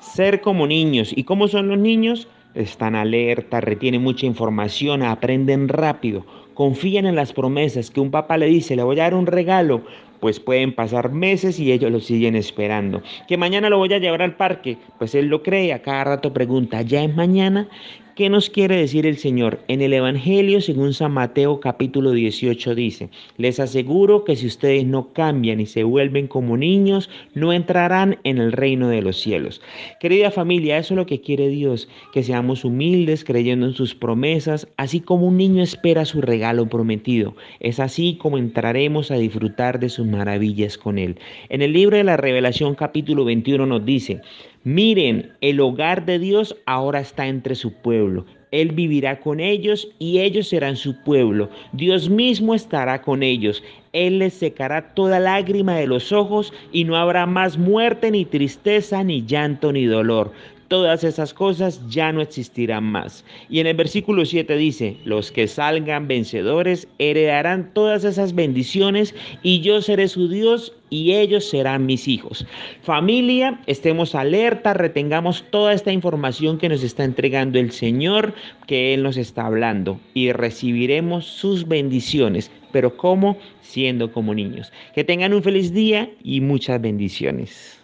ser como niños. ¿Y cómo son los niños? Están alerta, retienen mucha información, aprenden rápido, confían en las promesas que un papá le dice, le voy a dar un regalo, pues pueden pasar meses y ellos lo siguen esperando. Que mañana lo voy a llevar al parque, pues él lo cree, a cada rato pregunta, ¿ya es mañana? ¿Qué nos quiere decir el Señor? En el Evangelio, según San Mateo capítulo 18 dice, les aseguro que si ustedes no cambian y se vuelven como niños, no entrarán en el reino de los cielos. Querida familia, eso es lo que quiere Dios, que seamos humildes creyendo en sus promesas, así como un niño espera su regalo prometido. Es así como entraremos a disfrutar de sus maravillas con Él. En el libro de la Revelación capítulo 21 nos dice, Miren, el hogar de Dios ahora está entre su pueblo. Él vivirá con ellos y ellos serán su pueblo. Dios mismo estará con ellos. Él les secará toda lágrima de los ojos y no habrá más muerte, ni tristeza, ni llanto, ni dolor todas esas cosas ya no existirán más. Y en el versículo 7 dice, los que salgan vencedores heredarán todas esas bendiciones y yo seré su Dios y ellos serán mis hijos. Familia, estemos alerta, retengamos toda esta información que nos está entregando el Señor, que Él nos está hablando y recibiremos sus bendiciones. Pero ¿cómo? Siendo como niños. Que tengan un feliz día y muchas bendiciones.